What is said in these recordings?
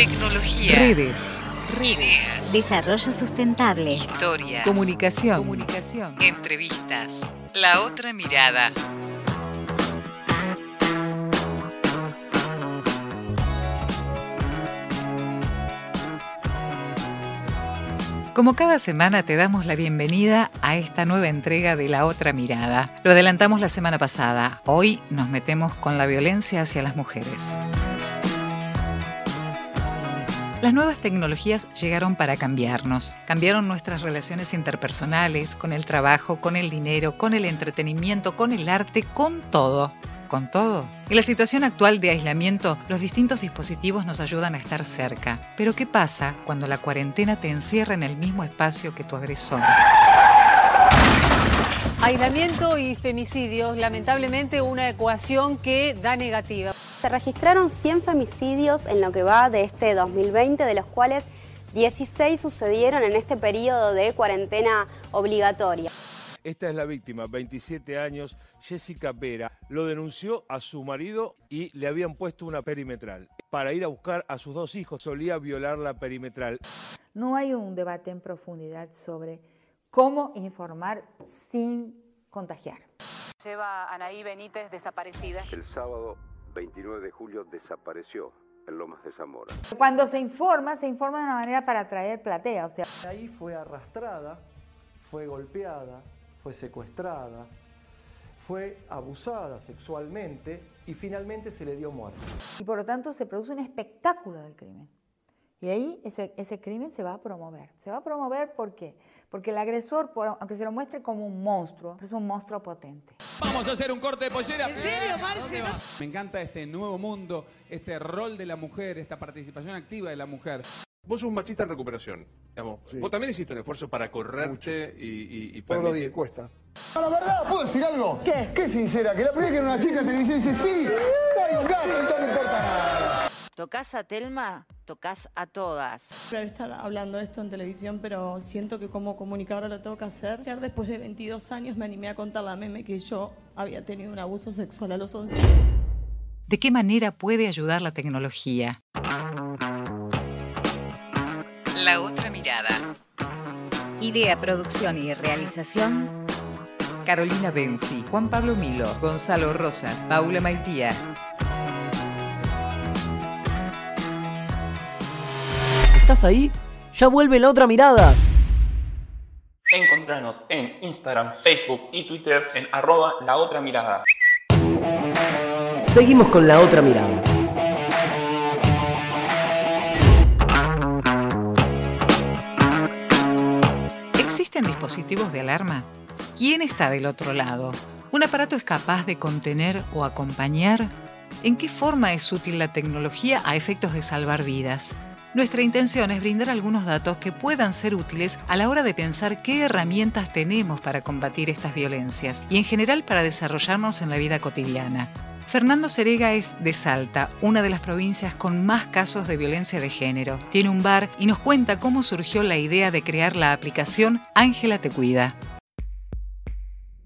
Tecnología. Redes. Ideas. Desarrollo sustentable. Historias. Comunicación. Comunicación. Entrevistas. La otra mirada. Como cada semana te damos la bienvenida a esta nueva entrega de La Otra Mirada. Lo adelantamos la semana pasada. Hoy nos metemos con la violencia hacia las mujeres. Las nuevas tecnologías llegaron para cambiarnos. Cambiaron nuestras relaciones interpersonales, con el trabajo, con el dinero, con el entretenimiento, con el arte, con todo. Con todo. En la situación actual de aislamiento, los distintos dispositivos nos ayudan a estar cerca. Pero ¿qué pasa cuando la cuarentena te encierra en el mismo espacio que tu agresor? Aislamiento y femicidios, lamentablemente una ecuación que da negativa. Se registraron 100 femicidios en lo que va de este 2020, de los cuales 16 sucedieron en este periodo de cuarentena obligatoria. Esta es la víctima, 27 años, Jessica Vera. Lo denunció a su marido y le habían puesto una perimetral. Para ir a buscar a sus dos hijos, solía violar la perimetral. No hay un debate en profundidad sobre cómo informar sin contagiar. Lleva Anaí Benítez desaparecida. El sábado 29 de julio desapareció en Lomas de Zamora. Cuando se informa, se informa de una manera para atraer platea. O sea, Ahí fue arrastrada, fue golpeada, fue secuestrada, fue abusada sexualmente y finalmente se le dio muerte. y por lo tanto se produce un espectáculo del crimen. Y ahí ese, ese crimen se va a promover. Se va a promover ¿por qué? Porque el agresor, por- aunque se lo muestre como un monstruo, es un monstruo potente. Vamos a hacer un corte de pollera. ¿En serio, Me encanta este nuevo mundo, este rol de la mujer, esta participación activa de la mujer. Vos sos un machista en recuperación, digamos. Vos también hiciste un esfuerzo para correrte y, y, y Todos los días cuesta. La verdad, ¿puedo decir algo? ¿Qué? Qué sincera, que la primera que era una chica en televisión dice, sí, soy un gato, y no me importa nada. Tocas a Telma, tocas a todas. Debe estar hablando de esto en televisión, pero siento que como comunicadora lo tengo que hacer. Ayer, después de 22 años, me animé a contar la meme que yo había tenido un abuso sexual a los 11. ¿De qué manera puede ayudar la tecnología? La otra mirada. Idea, producción y realización. Carolina Benzi, Juan Pablo Milo, Gonzalo Rosas, Paula Maitía. ¿Estás ahí? Ya vuelve la otra mirada. Encontranos en Instagram, Facebook y Twitter en arroba la otra mirada. Seguimos con la otra mirada. ¿Existen dispositivos de alarma? ¿Quién está del otro lado? ¿Un aparato es capaz de contener o acompañar? ¿En qué forma es útil la tecnología a efectos de salvar vidas? Nuestra intención es brindar algunos datos que puedan ser útiles a la hora de pensar qué herramientas tenemos para combatir estas violencias y en general para desarrollarnos en la vida cotidiana. Fernando Serega es de Salta, una de las provincias con más casos de violencia de género. Tiene un bar y nos cuenta cómo surgió la idea de crear la aplicación Ángela Te Cuida.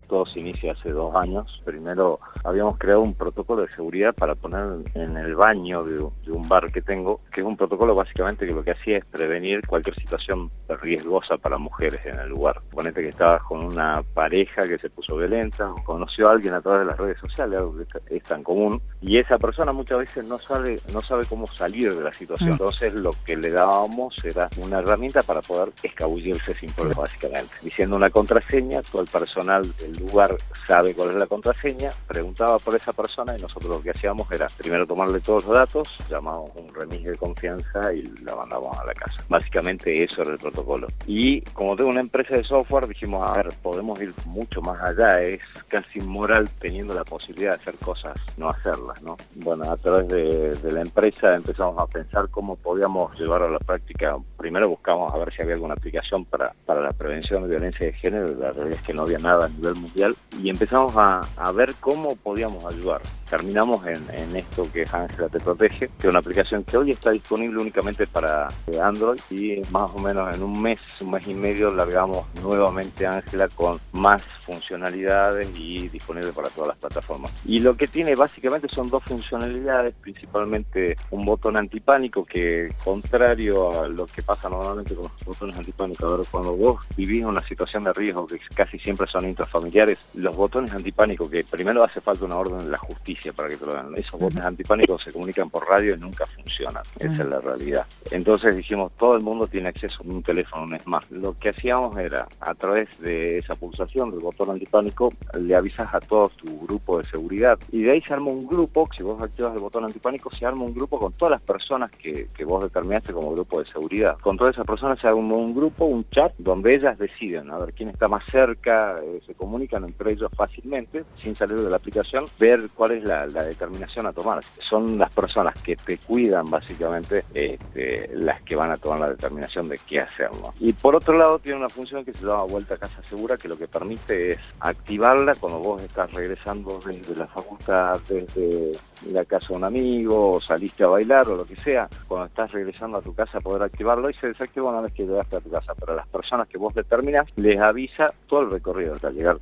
Todo se inicia hace dos años. Primero habíamos creado un protocolo de seguridad para poner en el baño de, de un bar que tengo, que es un protocolo básicamente que lo que hacía es prevenir cualquier situación riesgosa para mujeres en el lugar. Ponete que estabas con una pareja que se puso violenta o conoció a alguien a través de las redes sociales, algo que es tan común, y esa persona muchas veces no sabe, no sabe cómo salir de la situación. Mm. Entonces lo que le dábamos era una herramienta para poder escabullirse sin problema, básicamente. Diciendo una contraseña, todo el personal del lugar sabe cuál es la contraseña, preguntaba por esa persona y nosotros lo que hacíamos era primero tomarle todos los datos, llamábamos un remis de confianza y la mandábamos a la casa. Básicamente eso era el protocolo. Y como tengo una empresa de software, dijimos, a ver, podemos ir mucho más allá, es casi inmoral teniendo la posibilidad de hacer cosas, no hacerlas, ¿no? Bueno, a través de, de la empresa empezamos a pensar cómo podíamos llevar a la práctica primero buscamos a ver si había alguna aplicación para, para la prevención de violencia de género, la realidad es que no había nada a nivel mundial, y empezamos a, a ver cómo podíamos ayudar. Terminamos en, esto que es Ángela Te Protege, que es una aplicación que hoy está disponible únicamente para eh, Android y más o menos en un mes, un mes y medio largamos nuevamente Ángela con más funcionalidades y disponible para todas las plataformas. Y lo que tiene básicamente son dos funcionalidades, principalmente un botón antipánico que contrario a lo que pasa normalmente con los botones antipánicos, ahora cuando vos vivís una situación de riesgo que casi siempre son intrafamiliares, los botones antipánicos que primero hace falta una orden de la justicia para que te lo den, esos botones antipánicos se comunican por radio y nunca funcionan, esa es la realidad. Entonces dijimos, todo el mundo tiene acceso a un teléfono, un smart. Lo que hacíamos era, a través de esa pulsación del botón antipánico, le avisas a todo tu grupo de seguridad y de ahí se arma un grupo, si vos activas el botón antipánico, se arma un grupo con todas las personas que, que vos determinaste como grupo de seguridad. Con todas esas personas se arma un grupo, un chat, donde ellas deciden a ver quién está más cerca, eh, se comunican entre ellos fácilmente, sin salir de la aplicación, ver cuál es la, determinación a tomar. Son las personas que te cuidan básicamente este, las que van a tomar la determinación de qué hacerlo. Y por otro lado tiene una función que se llama vuelta a casa segura, que lo que permite es activarla cuando vos estás regresando desde la facultad, desde la casa de un amigo, o saliste a bailar o lo que sea, cuando estás regresando a tu casa poder activarlo y se desactiva una vez que llegaste a tu casa. Pero a las personas que vos determinás les avisa todo el recorrido hasta llegar.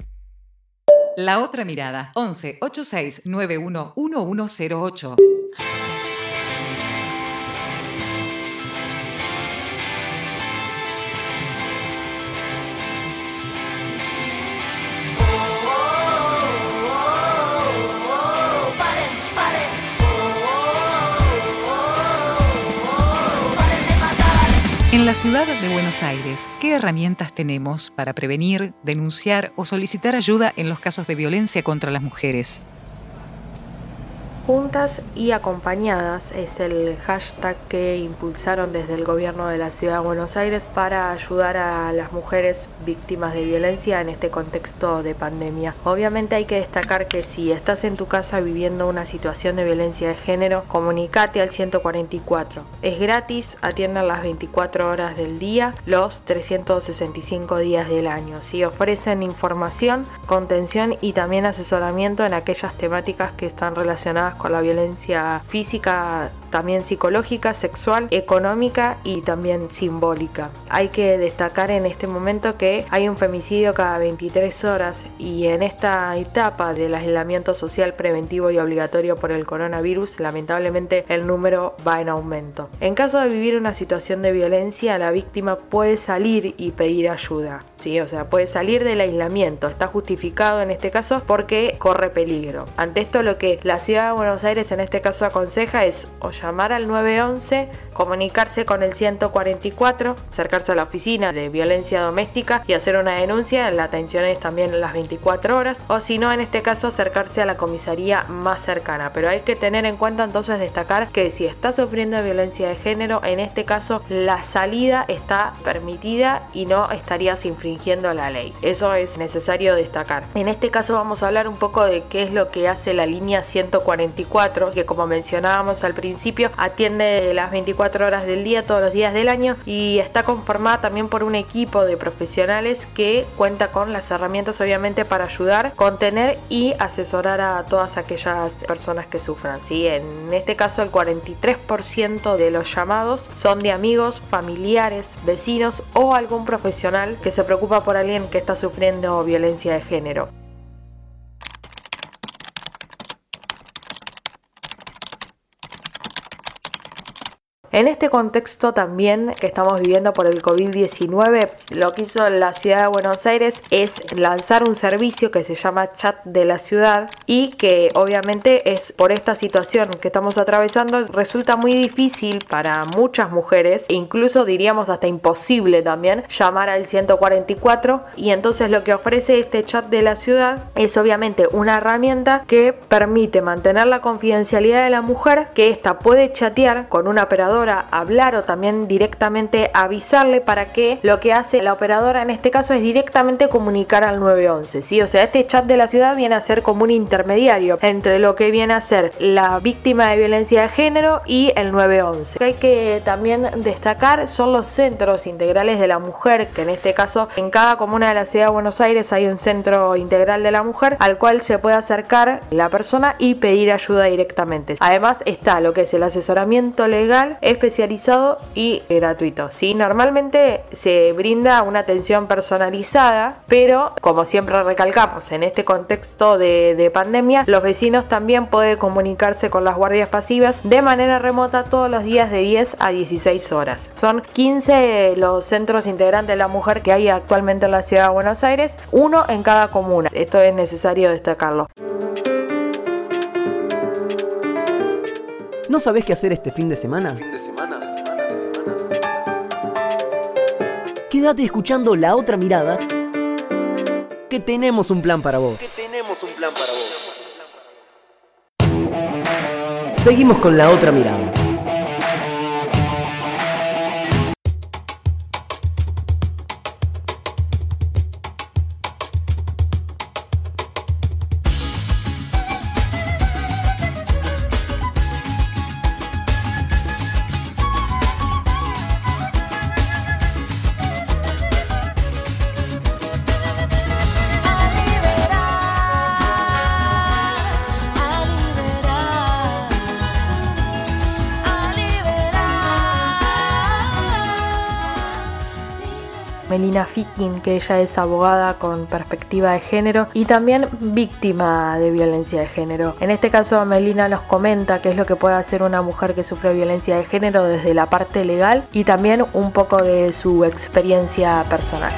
La otra mirada, 11 86 91 1108. En la ciudad de Buenos Aires, ¿qué herramientas tenemos para prevenir, denunciar o solicitar ayuda en los casos de violencia contra las mujeres? Juntas y acompañadas es el hashtag que impulsaron desde el gobierno de la ciudad de Buenos Aires para ayudar a las mujeres víctimas de violencia en este contexto de pandemia. Obviamente hay que destacar que si estás en tu casa viviendo una situación de violencia de género, comunicate al 144. Es gratis, atienden las 24 horas del día, los 365 días del año. Si ofrecen información, contención y también asesoramiento en aquellas temáticas que están relacionadas con la violencia física, también psicológica, sexual, económica y también simbólica. Hay que destacar en este momento que hay un femicidio cada 23 horas y en esta etapa del aislamiento social preventivo y obligatorio por el coronavirus, lamentablemente el número va en aumento. En caso de vivir una situación de violencia, la víctima puede salir y pedir ayuda. ¿Sí? O sea, puede salir del aislamiento. Está justificado en este caso porque corre peligro. Ante esto, lo que la ciudad de Buenos Aires en este caso aconseja es o llamar al 911, comunicarse con el 144, acercarse a la oficina de violencia doméstica y hacer una denuncia. La atención es también las 24 horas. O si no, en este caso, acercarse a la comisaría más cercana. Pero hay que tener en cuenta entonces destacar que si está sufriendo de violencia de género, en este caso la salida está permitida y no estarías infringiendo la ley. Eso es necesario destacar. En este caso vamos a hablar un poco de qué es lo que hace la línea 144, que como mencionábamos al principio, atiende las 24 horas del día, todos los días del año y está conformada también por un equipo de profesionales que cuenta con las herramientas obviamente para ayudar, contener y asesorar a todas aquellas personas que sufran. ¿sí? En este caso el 43% de los llamados son de amigos, familiares, vecinos o algún profesional que se preocupa por alguien que está sufriendo violencia de género. En este contexto también que estamos viviendo por el COVID-19, lo que hizo la ciudad de Buenos Aires es lanzar un servicio que se llama Chat de la Ciudad y que obviamente es por esta situación que estamos atravesando resulta muy difícil para muchas mujeres, incluso diríamos hasta imposible también llamar al 144 y entonces lo que ofrece este chat de la ciudad es obviamente una herramienta que permite mantener la confidencialidad de la mujer, que ésta puede chatear con un operador hablar o también directamente avisarle para que lo que hace la operadora en este caso es directamente comunicar al 911, ¿sí? O sea, este chat de la ciudad viene a ser como un intermediario entre lo que viene a ser la víctima de violencia de género y el 911. Lo que hay que también destacar son los centros integrales de la mujer, que en este caso en cada comuna de la ciudad de Buenos Aires hay un centro integral de la mujer al cual se puede acercar la persona y pedir ayuda directamente. Además está lo que es el asesoramiento legal especializado y gratuito. ¿sí? Normalmente se brinda una atención personalizada, pero como siempre recalcamos, en este contexto de, de pandemia, los vecinos también pueden comunicarse con las guardias pasivas de manera remota todos los días de 10 a 16 horas. Son 15 los centros integrantes de la mujer que hay actualmente en la ciudad de Buenos Aires, uno en cada comuna. Esto es necesario destacarlo. ¿No sabés qué hacer este fin de semana? Quédate escuchando La Otra Mirada, que tenemos un plan para vos. tenemos un plan para vos. Seguimos con La Otra Mirada. Melina Fikin, que ella es abogada con perspectiva de género y también víctima de violencia de género. En este caso, Melina nos comenta qué es lo que puede hacer una mujer que sufre violencia de género desde la parte legal y también un poco de su experiencia personal.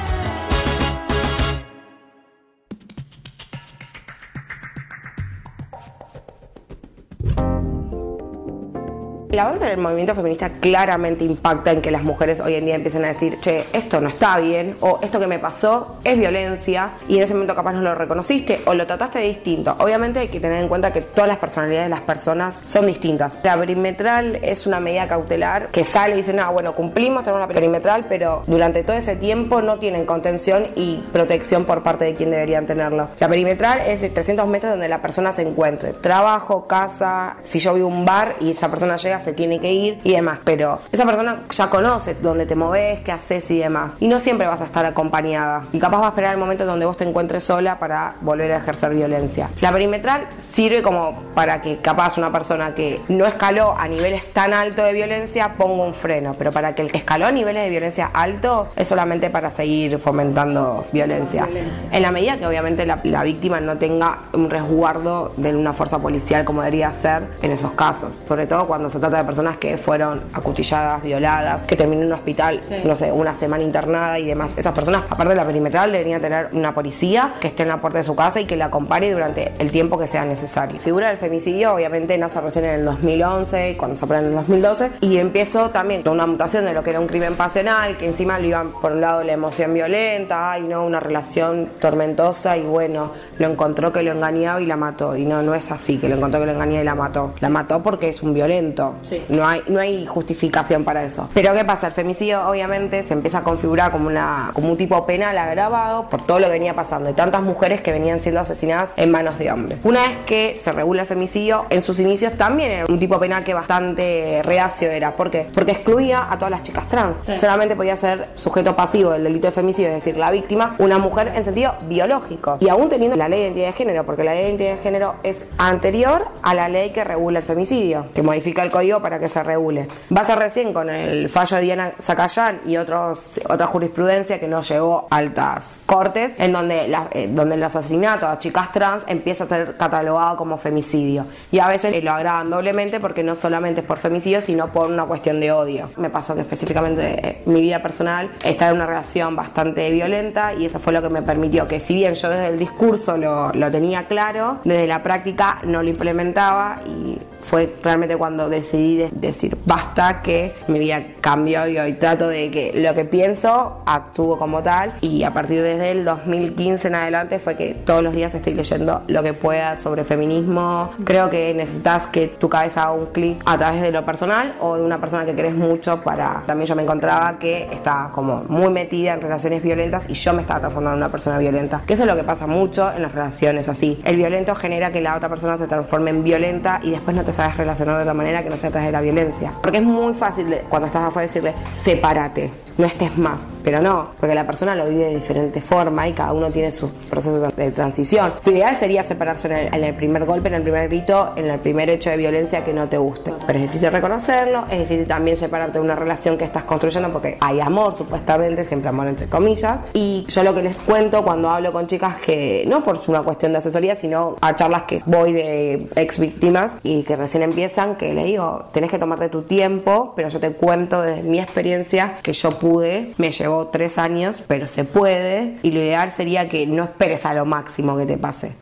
El avance del movimiento feminista claramente impacta en que las mujeres hoy en día empiecen a decir, che, esto no está bien, o esto que me pasó es violencia, y en ese momento capaz no lo reconociste o lo trataste distinto. Obviamente hay que tener en cuenta que todas las personalidades de las personas son distintas. La perimetral es una medida cautelar que sale y dice, no, bueno, cumplimos, tenemos la perimetral, pero durante todo ese tiempo no tienen contención y protección por parte de quien deberían tenerlo. La perimetral es de 300 metros donde la persona se encuentre. Trabajo, casa, si yo vivo un bar y esa persona llega, se tiene que ir y demás. Pero esa persona ya conoce dónde te moves, qué haces y demás. Y no siempre vas a estar acompañada. Y capaz va a esperar el momento donde vos te encuentres sola para volver a ejercer violencia. La perimetral sirve como para que capaz una persona que no escaló a niveles tan altos de violencia ponga un freno. Pero para que el que escaló a niveles de violencia alto es solamente para seguir fomentando violencia. En la medida que obviamente la, la víctima no tenga un resguardo de una fuerza policial como debería ser en esos casos. Sobre todo cuando se trata de personas que fueron acuchilladas, violadas, que terminó en un hospital, no sé, una semana internada y demás. Esas personas, aparte de la perimetral, deberían tener una policía que esté en la puerta de su casa y que la acompañe durante el tiempo que sea necesario. Figura del femicidio, obviamente, nace recién en el 2011, cuando se aprueba en el 2012, y empezó también con una mutación de lo que era un crimen pasional, que encima lo iban por un lado la emoción violenta, ay no, una relación tormentosa y bueno, lo encontró que lo engañaba y la mató. Y no, no es así, que lo encontró que lo engañaba y la mató. La mató porque es un violento. No, hay, no hay justificación para eso. Pero ¿qué pasa? El femicidio obviamente se empieza a configurar como, una, como un tipo penal agravado por todo lo que venía pasando. De tantas mujeres que venían siendo asesinadas en manos de hombres. Una vez que se regula el femicidio, en sus inicios también era un tipo penal que bastante reacio era. ¿Por qué? Porque excluía a todas las chicas trans. Solamente podía ser sujeto pasivo del delito de femicidio, es decir, la víctima, una mujer en sentido biológico. Y aún teniendo la ley de identidad de género, porque la ley de identidad de género es anterior a la ley que regula el femicidio, que modifica el código para que se regule. Va a ser recién con el fallo de Diana Zacayán y otros, otra jurisprudencia que nos llevó a altas cortes, en donde, eh, donde el asesinato a chicas trans empieza a ser catalogado como femicidio. Y a veces lo agravan doblemente porque no solamente es por femicidio, sino por una cuestión de odio. Me pasó que específicamente eh, mi vida personal estar en una relación bastante violenta y eso fue lo que me permitió que si bien yo desde el discurso lo, lo tenía claro, desde la práctica no lo implementaba y fue realmente cuando decidí de- decir basta, que mi vida cambió y hoy trato de que lo que pienso actúo como tal y a partir desde el 2015 en adelante fue que todos los días estoy leyendo lo que pueda sobre feminismo. Creo que necesitas que tu cabeza haga un clic a través de lo personal o de una persona que crees mucho para... También yo me encontraba que estaba como muy metida en relaciones violentas y yo me estaba transformando en una persona violenta. Que eso es lo que pasa mucho en las relaciones así. El violento genera que la otra persona se transforme en violenta y después no te sabes relacionar de otra manera que no sea a través de la violencia. Porque es muy fácil cuando estás afuera decirle, sepárate, no estés más. Pero no, porque la persona lo vive de diferente forma y cada uno tiene su proceso de transición. Lo ideal sería separarse en el, en el primer golpe, en el primer grito, en el primer hecho de violencia que no te guste. Pero es difícil reconocerlo, es difícil también separarte de una relación que estás construyendo porque hay amor, supuestamente, siempre amor entre comillas. Y yo lo que les cuento cuando hablo con chicas que, no por una cuestión de asesoría, sino a charlas que voy de ex víctimas y que recién empiezan, que le digo, tenés que tomarte tu tiempo, pero yo te cuento desde mi experiencia que yo pude, me llevó tres años, pero se puede y lo ideal sería que no esperes a lo máximo que te pase.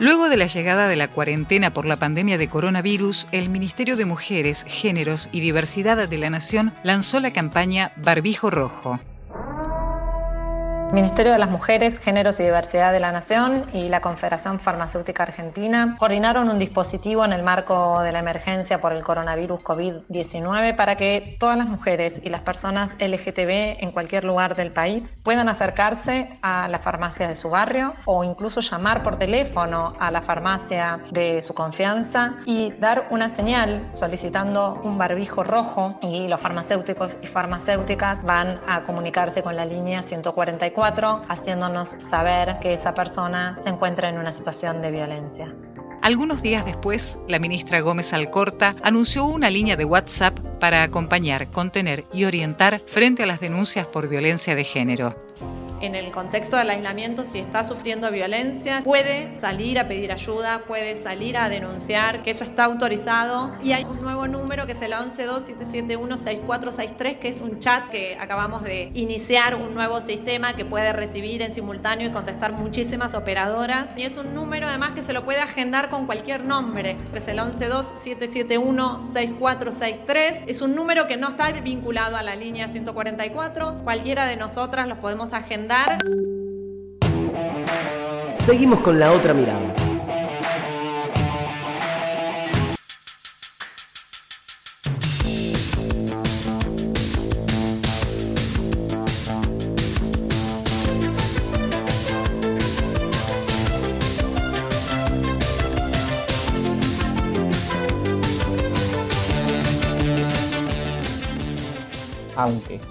Luego de la llegada de la cuarentena por la pandemia de coronavirus, el Ministerio de Mujeres, Géneros y Diversidad de la Nación lanzó la campaña Barbijo Rojo. Ministerio de las Mujeres, Géneros y Diversidad de la Nación y la Confederación Farmacéutica Argentina coordinaron un dispositivo en el marco de la emergencia por el coronavirus COVID-19 para que todas las mujeres y las personas LGTB en cualquier lugar del país puedan acercarse a la farmacia de su barrio o incluso llamar por teléfono a la farmacia de su confianza y dar una señal solicitando un barbijo rojo y los farmacéuticos y farmacéuticas van a comunicarse con la línea 144 haciéndonos saber que esa persona se encuentra en una situación de violencia. Algunos días después, la ministra Gómez Alcorta anunció una línea de WhatsApp para acompañar, contener y orientar frente a las denuncias por violencia de género. En el contexto del aislamiento, si está sufriendo violencia, puede salir a pedir ayuda, puede salir a denunciar, que eso está autorizado. Y hay un nuevo número que es el 1127716463, que es un chat que acabamos de iniciar, un nuevo sistema que puede recibir en simultáneo y contestar muchísimas operadoras. Y es un número además que se lo puede agendar con cualquier nombre, que es el 1127716463. Es un número que no está vinculado a la línea 144. Cualquiera de nosotras los podemos agendar Seguimos con la otra mirada.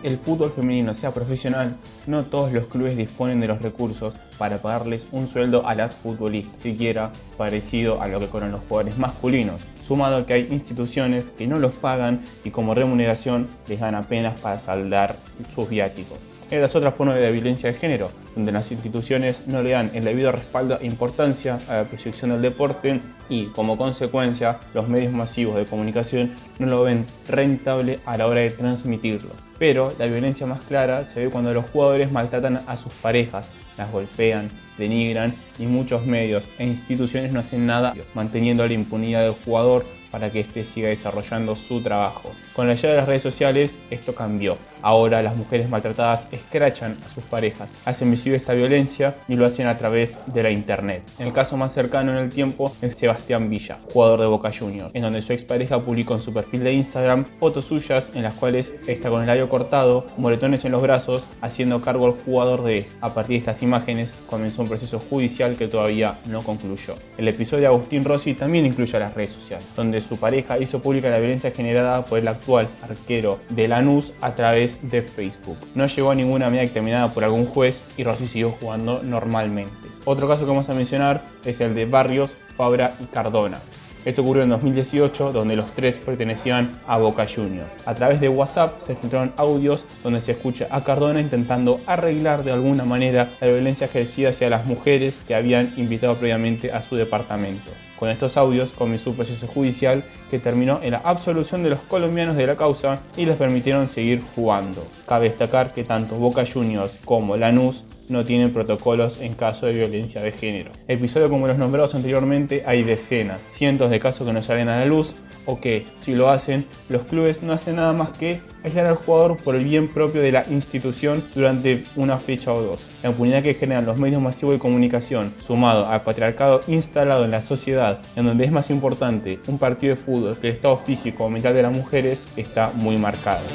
El fútbol femenino sea profesional, no todos los clubes disponen de los recursos para pagarles un sueldo a las futbolistas, siquiera parecido a lo que cobran los jugadores masculinos, sumado a que hay instituciones que no los pagan y como remuneración les dan apenas para saldar sus viáticos. Esta es otra forma de violencia de género, donde las instituciones no le dan el debido respaldo e importancia a la proyección del deporte y, como consecuencia, los medios masivos de comunicación no lo ven rentable a la hora de transmitirlo. Pero la violencia más clara se ve cuando los jugadores maltratan a sus parejas, las golpean, denigran y muchos medios e instituciones no hacen nada manteniendo la impunidad del jugador para que éste siga desarrollando su trabajo. Con la llegada de las redes sociales esto cambió. Ahora las mujeres maltratadas escrachan a sus parejas, hacen visible esta violencia y lo hacen a través de la internet. El caso más cercano en el tiempo es Sebastián Villa, jugador de Boca Juniors, en donde su expareja publicó en su perfil de Instagram fotos suyas en las cuales está con el labio cortado, moretones en los brazos, haciendo cargo al jugador de él. A partir de estas imágenes comenzó un proceso judicial que todavía no concluyó. El episodio de Agustín Rossi también incluye a las redes sociales, donde su pareja hizo pública la violencia generada por el actual arquero de Lanús a través de Facebook. No llegó a ninguna medida determinada por algún juez y Rossi siguió jugando normalmente. Otro caso que vamos a mencionar es el de Barrios, Fabra y Cardona. Esto ocurrió en 2018, donde los tres pertenecían a Boca Juniors. A través de WhatsApp se filtraron audios donde se escucha a Cardona intentando arreglar de alguna manera la violencia ejercida hacia las mujeres que habían invitado previamente a su departamento. Con estos audios comenzó un proceso judicial que terminó en la absolución de los colombianos de la causa y les permitieron seguir jugando. Cabe destacar que tanto Boca Juniors como Lanús no tienen protocolos en caso de violencia de género. Episodios como los nombrados anteriormente hay decenas, cientos de casos que no salen a la luz o que, si lo hacen, los clubes no hacen nada más que aislar al jugador por el bien propio de la institución durante una fecha o dos. La impunidad que generan los medios masivos de comunicación, sumado al patriarcado instalado en la sociedad, en donde es más importante un partido de fútbol que el estado físico o mental de las mujeres, está muy marcado.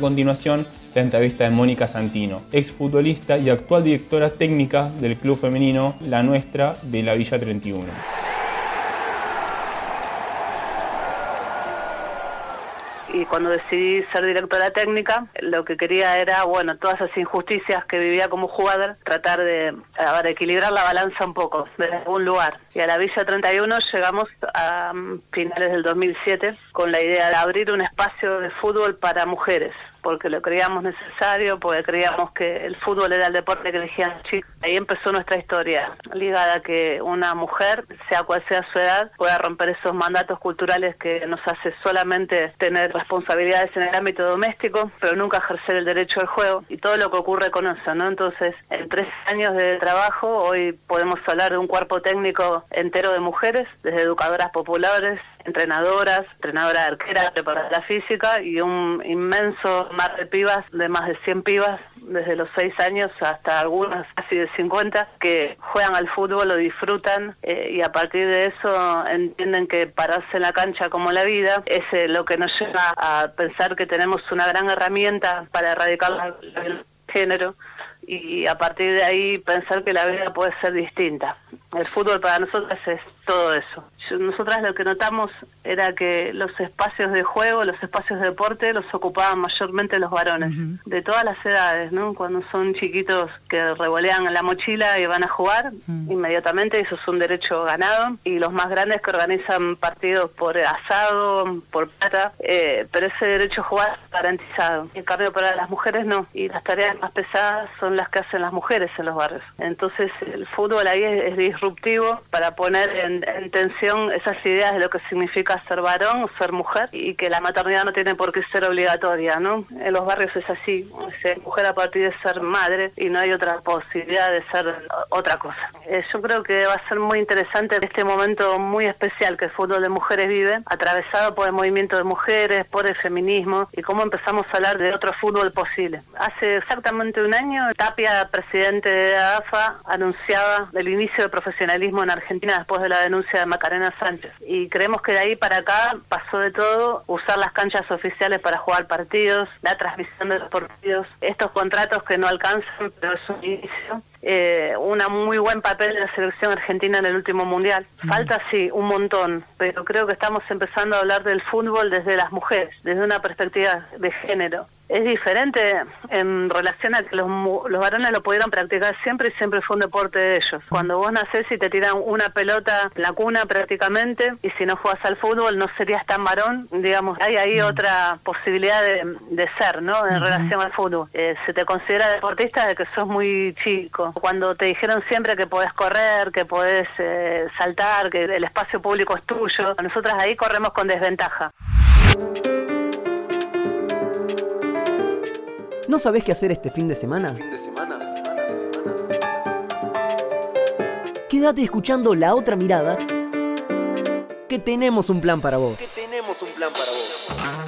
Continuación, la entrevista de Mónica Santino, exfutbolista y actual directora técnica del club femenino La Nuestra de la Villa 31. Y cuando decidí ser directora técnica, lo que quería era, bueno, todas esas injusticias que vivía como jugador, tratar de equilibrar la balanza un poco, desde algún lugar. Y a la Villa 31 llegamos a mm, finales del 2007 con la idea de abrir un espacio de fútbol para mujeres porque lo creíamos necesario, porque creíamos que el fútbol era el deporte que elegían los chicos. Ahí empezó nuestra historia, ligada a que una mujer, sea cual sea su edad, pueda romper esos mandatos culturales que nos hace solamente tener responsabilidades en el ámbito doméstico, pero nunca ejercer el derecho al juego y todo lo que ocurre con eso, ¿no? Entonces, en tres años de trabajo, hoy podemos hablar de un cuerpo técnico entero de mujeres, desde educadoras populares, entrenadoras, entrenadora de arquera, preparadora física y un inmenso mar de pibas, de más de 100 pibas, desde los 6 años hasta algunas casi de 50, que juegan al fútbol, lo disfrutan eh, y a partir de eso entienden que pararse en la cancha como la vida es eh, lo que nos lleva a pensar que tenemos una gran herramienta para erradicar la, la género y a partir de ahí pensar que la vida puede ser distinta. El fútbol para nosotros es todo eso. Nosotras lo que notamos era que los espacios de juego, los espacios de deporte los ocupaban mayormente los varones, de todas las edades, ¿no? Cuando son chiquitos que revolean en la mochila y van a jugar, inmediatamente eso es un derecho ganado, y los más grandes que organizan partidos por asado, por plata, eh, pero ese derecho a jugar es garantizado. En cambio para las mujeres no, y las tareas más pesadas son las que hacen las mujeres en los barrios. Entonces el fútbol ahí es, es disruptivo para poner en, en, tensión esas ideas de lo que significa ser varón ser mujer y que la maternidad no tiene por qué ser obligatoria, ¿no? En los barrios es así, ser mujer a partir de ser madre y no hay otra posibilidad de ser otra cosa. Eh, yo creo que va a ser muy interesante este momento muy especial que el fútbol de mujeres vive, atravesado por el movimiento de mujeres, por el feminismo y cómo empezamos a hablar de otro fútbol posible. Hace exactamente un año, Tapia, presidente de AFA, anunciaba el inicio del profesionalismo en Argentina después de la denuncia de Macarena Sánchez. Y creemos que de ahí para acá pasó de todo, usar las canchas oficiales para jugar partidos, la transmisión de los partidos, estos contratos que no alcanzan, pero es un inicio. Eh, un muy buen papel de la selección argentina en el último mundial. Falta sí, un montón, pero creo que estamos empezando a hablar del fútbol desde las mujeres, desde una perspectiva de género es diferente en relación a que los, los varones lo pudieron practicar siempre y siempre fue un deporte de ellos. Cuando vos nacés y te tiran una pelota en la cuna prácticamente y si no juegas al fútbol no serías tan varón, digamos, hay ahí otra posibilidad de, de, ser, ¿no? En relación al fútbol. Eh, se te considera deportista de que sos muy chico. Cuando te dijeron siempre que podés correr, que podés eh, saltar, que el espacio público es tuyo, nosotras ahí corremos con desventaja. ¿No sabés qué hacer este fin de semana? Quédate escuchando La Otra Mirada, que tenemos un plan para vos. Que tenemos un plan para vos.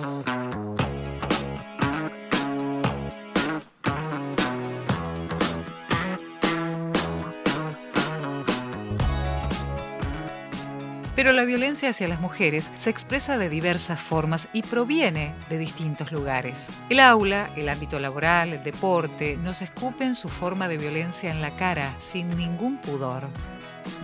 La violencia hacia las mujeres se expresa de diversas formas y proviene de distintos lugares. El aula, el ámbito laboral, el deporte, nos escupen su forma de violencia en la cara sin ningún pudor.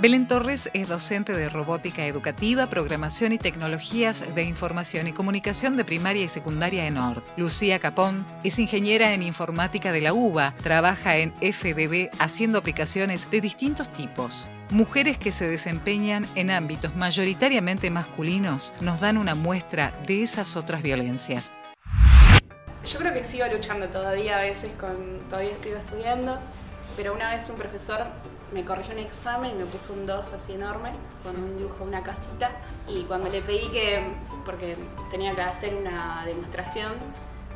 Belén Torres es docente de robótica educativa, programación y tecnologías de información y comunicación de primaria y secundaria en ORD. Lucía Capón es ingeniera en informática de la UBA, trabaja en FDB haciendo aplicaciones de distintos tipos. Mujeres que se desempeñan en ámbitos mayoritariamente masculinos nos dan una muestra de esas otras violencias. Yo creo que sigo luchando todavía a veces, con, todavía sigo estudiando, pero una vez un profesor me corrigió un examen y me puso un 2 así enorme, con un dibujo una casita, y cuando le pedí que, porque tenía que hacer una demostración,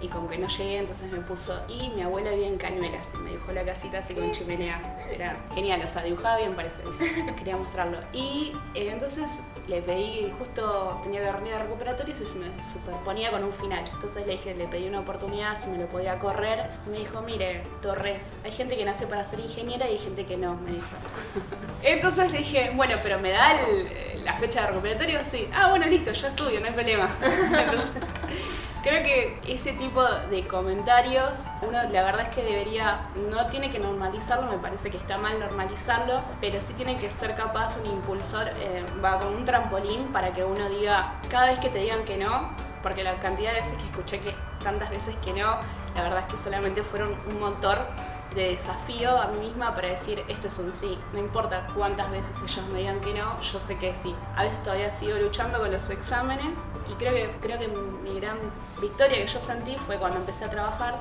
y como que no llegué, entonces me puso, y mi abuela vivía en Cañuelas, y me dibujó la casita así con chimenea. Era genial, o sea, dibujaba bien, parece. Quería mostrarlo. Y eh, entonces le pedí, justo tenía que reunir de recuperatorios y se me superponía con un final. Entonces le dije, le pedí una oportunidad, si me lo podía correr. Y me dijo, mire, Torres, hay gente que nace para ser ingeniera y hay gente que no, me dijo. entonces le dije, bueno, pero me da la fecha de recuperatorio, sí. Ah, bueno, listo, yo estudio, no hay problema. entonces, Creo que ese tipo de comentarios, uno la verdad es que debería, no tiene que normalizarlo, me parece que está mal normalizarlo, pero sí tiene que ser capaz un impulsor, eh, va con un trampolín para que uno diga, cada vez que te digan que no, porque la cantidad de veces que escuché que tantas veces que no, la verdad es que solamente fueron un motor de desafío a mí misma para decir esto es un sí. No importa cuántas veces ellos me digan que no, yo sé que sí. A veces todavía sigo luchando con los exámenes y creo que, creo que mi gran victoria que yo sentí fue cuando empecé a trabajar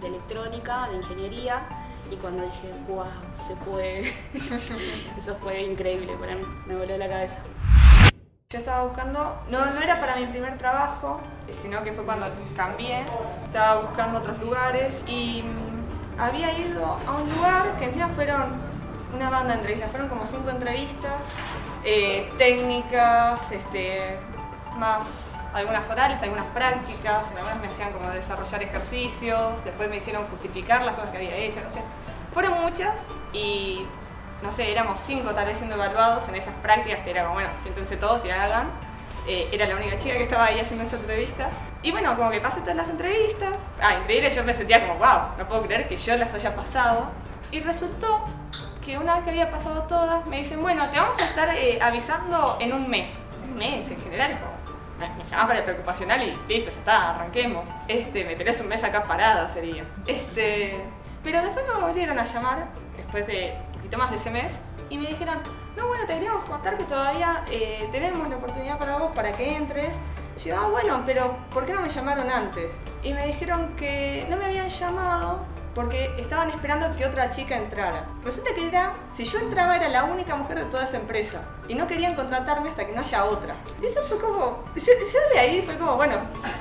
de electrónica, de ingeniería y cuando dije, wow, se puede. Eso fue increíble para mí, me voló la cabeza. Yo estaba buscando, no, no era para mi primer trabajo, sino que fue cuando cambié, estaba buscando otros lugares y había ido a un lugar que encima fueron una banda de entrevistas, fueron como cinco entrevistas, eh, técnicas, este, más algunas orales, algunas prácticas, en algunas me hacían como desarrollar ejercicios, después me hicieron justificar las cosas que había hecho, no sé. Fueron muchas y, no sé, éramos cinco tal vez siendo evaluados en esas prácticas que era como, bueno, siéntense todos y hagan. Eh, era la única chica que estaba ahí haciendo esa entrevista. Y bueno, como que pasé todas las entrevistas. Ah, increíble, yo me sentía como, wow, no puedo creer que yo las haya pasado. Y resultó que una vez que había pasado todas, me dicen, bueno, te vamos a estar eh, avisando en un mes. Un mes en general, como, me llamás para el preocupacional y listo, ya está, arranquemos. Este, me tenés un mes acá parada sería. Este, pero después me volvieron a llamar, después de un poquito más de ese mes, y me dijeron, no, bueno, te queríamos contar que todavía eh, tenemos la oportunidad para vos para que entres. yo, ah, bueno, pero ¿por qué no me llamaron antes? Y me dijeron que no me habían llamado porque estaban esperando que otra chica entrara. Resulta que era, si yo entraba era la única mujer de toda esa empresa y no querían contratarme hasta que no haya otra. Y eso fue como, yo, de ahí fue como, bueno,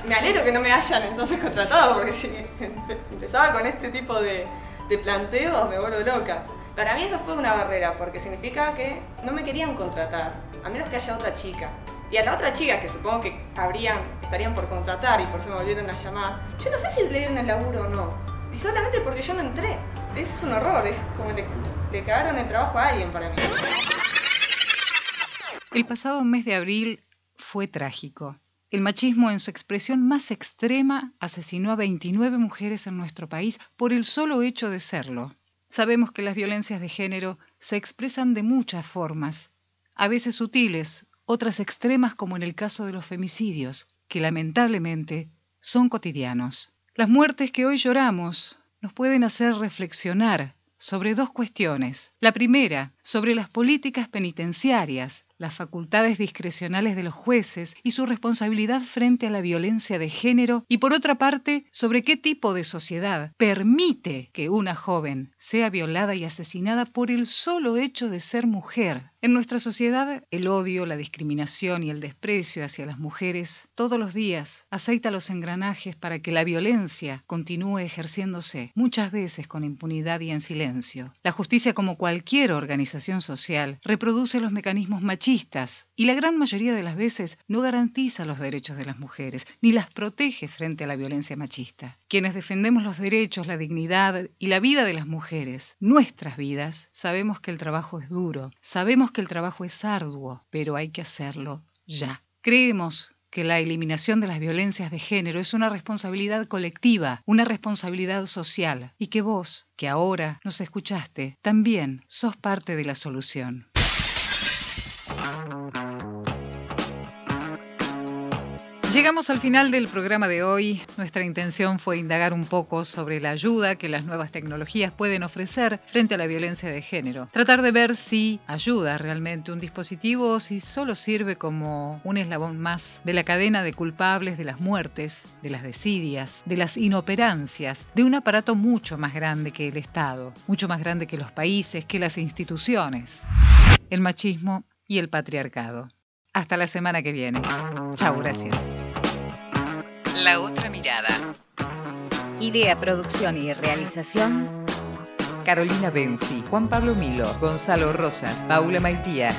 me alegro que no me hayan entonces contratado porque si empezaba con este tipo de, de planteos me vuelvo loca. Para mí eso fue una barrera, porque significa que no me querían contratar, a menos que haya otra chica. Y a la otra chica, que supongo que habrían, estarían por contratar y por eso me volvieron a llamar, yo no sé si le dieron el laburo o no. Y solamente porque yo no entré. Es un horror, es como le, le cagaron el trabajo a alguien para mí. El pasado mes de abril fue trágico. El machismo en su expresión más extrema asesinó a 29 mujeres en nuestro país por el solo hecho de serlo. Sabemos que las violencias de género se expresan de muchas formas, a veces sutiles, otras extremas como en el caso de los femicidios, que lamentablemente son cotidianos. Las muertes que hoy lloramos nos pueden hacer reflexionar sobre dos cuestiones. La primera, sobre las políticas penitenciarias, las facultades discrecionales de los jueces y su responsabilidad frente a la violencia de género y por otra parte sobre qué tipo de sociedad permite que una joven sea violada y asesinada por el solo hecho de ser mujer. En nuestra sociedad el odio, la discriminación y el desprecio hacia las mujeres todos los días aceita los engranajes para que la violencia continúe ejerciéndose, muchas veces con impunidad y en silencio. La justicia como cualquier organización social reproduce los mecanismos machistas y la gran mayoría de las veces no garantiza los derechos de las mujeres ni las protege frente a la violencia machista. Quienes defendemos los derechos, la dignidad y la vida de las mujeres, nuestras vidas, sabemos que el trabajo es duro, sabemos que el trabajo es arduo, pero hay que hacerlo ya. Creemos que la eliminación de las violencias de género es una responsabilidad colectiva, una responsabilidad social, y que vos, que ahora nos escuchaste, también sos parte de la solución. Llegamos al final del programa de hoy. Nuestra intención fue indagar un poco sobre la ayuda que las nuevas tecnologías pueden ofrecer frente a la violencia de género. Tratar de ver si ayuda realmente un dispositivo o si solo sirve como un eslabón más de la cadena de culpables de las muertes, de las desidias, de las inoperancias, de un aparato mucho más grande que el Estado, mucho más grande que los países, que las instituciones. El machismo y el patriarcado. Hasta la semana que viene. Chau, gracias. La otra mirada. Idea, producción y realización. Carolina Benzi, Juan Pablo Milo, Gonzalo Rosas, Paula Maitía.